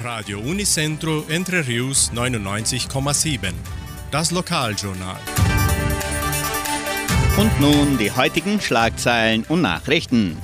Radio Unicentro Entre Rius 99,7. Das Lokaljournal. Und nun die heutigen Schlagzeilen und Nachrichten.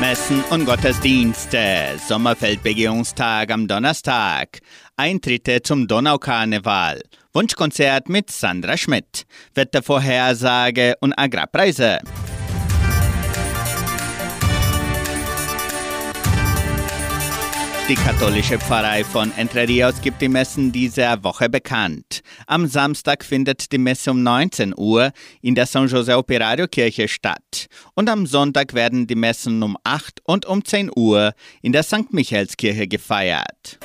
Messen und Gottesdienste, Sommerfeldbegehungstag am Donnerstag, Eintritte zum Donaukarneval, Wunschkonzert mit Sandra Schmidt, Wettervorhersage und Agrarpreise. Die katholische Pfarrei von Entre Rios gibt die Messen dieser Woche bekannt. Am Samstag findet die Messe um 19 Uhr in der San José Operario Kirche statt. Und am Sonntag werden die Messen um 8 und um 10 Uhr in der St. Michaelskirche gefeiert.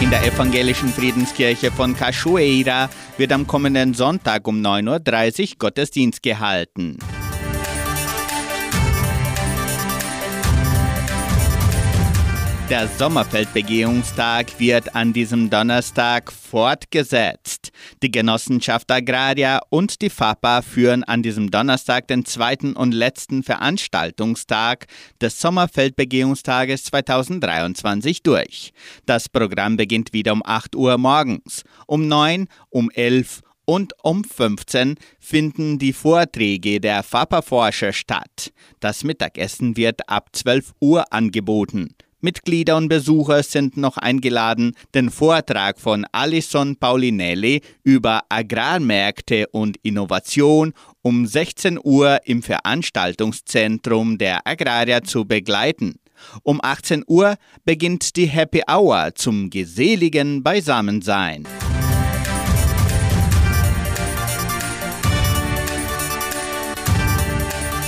In der evangelischen Friedenskirche von Cachoeira wird am kommenden Sonntag um 9.30 Uhr Gottesdienst gehalten. Der Sommerfeldbegehungstag wird an diesem Donnerstag fortgesetzt. Die Genossenschaft Agraria und die FAPA führen an diesem Donnerstag den zweiten und letzten Veranstaltungstag des Sommerfeldbegehungstages 2023 durch. Das Programm beginnt wieder um 8 Uhr morgens. Um 9, um 11 und um 15 finden die Vorträge der FAPA-Forscher statt. Das Mittagessen wird ab 12 Uhr angeboten. Mitglieder und Besucher sind noch eingeladen, den Vortrag von Alison Paulinelli über Agrarmärkte und Innovation um 16 Uhr im Veranstaltungszentrum der Agraria zu begleiten. Um 18 Uhr beginnt die Happy Hour zum geseligen Beisammensein.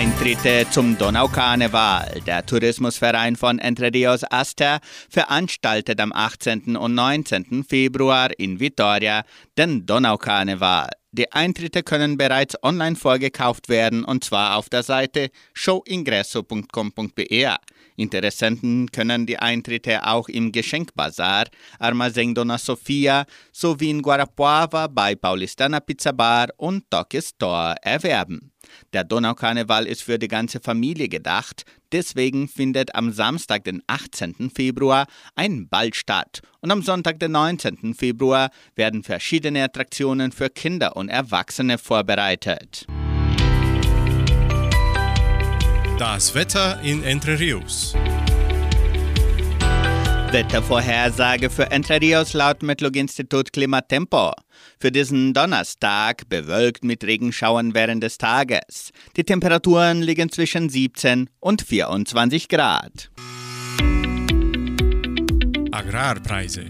Eintritte zum Donaukarneval. Der Tourismusverein von Entre Rios Aster veranstaltet am 18. und 19. Februar in Vitoria den Donaukarneval. Die Eintritte können bereits online vorgekauft werden und zwar auf der Seite showingresso.com.br. Interessenten können die Eintritte auch im Geschenkbazar Armazém Dona Sofia sowie in Guarapuava bei Paulistana Pizza Bar und Tokyo Store erwerben. Der Donaukarneval ist für die ganze Familie gedacht, deswegen findet am Samstag, den 18. Februar, ein Ball statt und am Sonntag, den 19. Februar, werden verschiedene Attraktionen für Kinder und Erwachsene vorbereitet. Das Wetter in Entre Rios. Wettervorhersage für Entre Rios laut Metlog-Institut Klimatempo. Für diesen Donnerstag bewölkt mit Regenschauern während des Tages. Die Temperaturen liegen zwischen 17 und 24 Grad. Agrarpreise.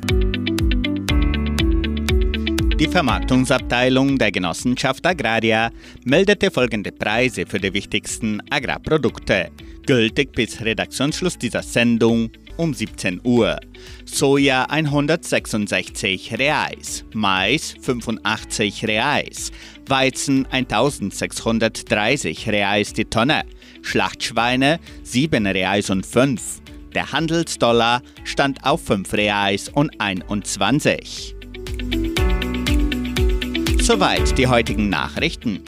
Die Vermarktungsabteilung der Genossenschaft Agraria meldete folgende Preise für die wichtigsten Agrarprodukte, gültig bis Redaktionsschluss dieser Sendung um 17 Uhr. Soja 166 Reais, Mais 85 Reais, Weizen 1630 Reais die Tonne, Schlachtschweine 7 Reais und 5. Der Handelsdollar stand auf 5 Reais und 21. Soweit die heutigen Nachrichten.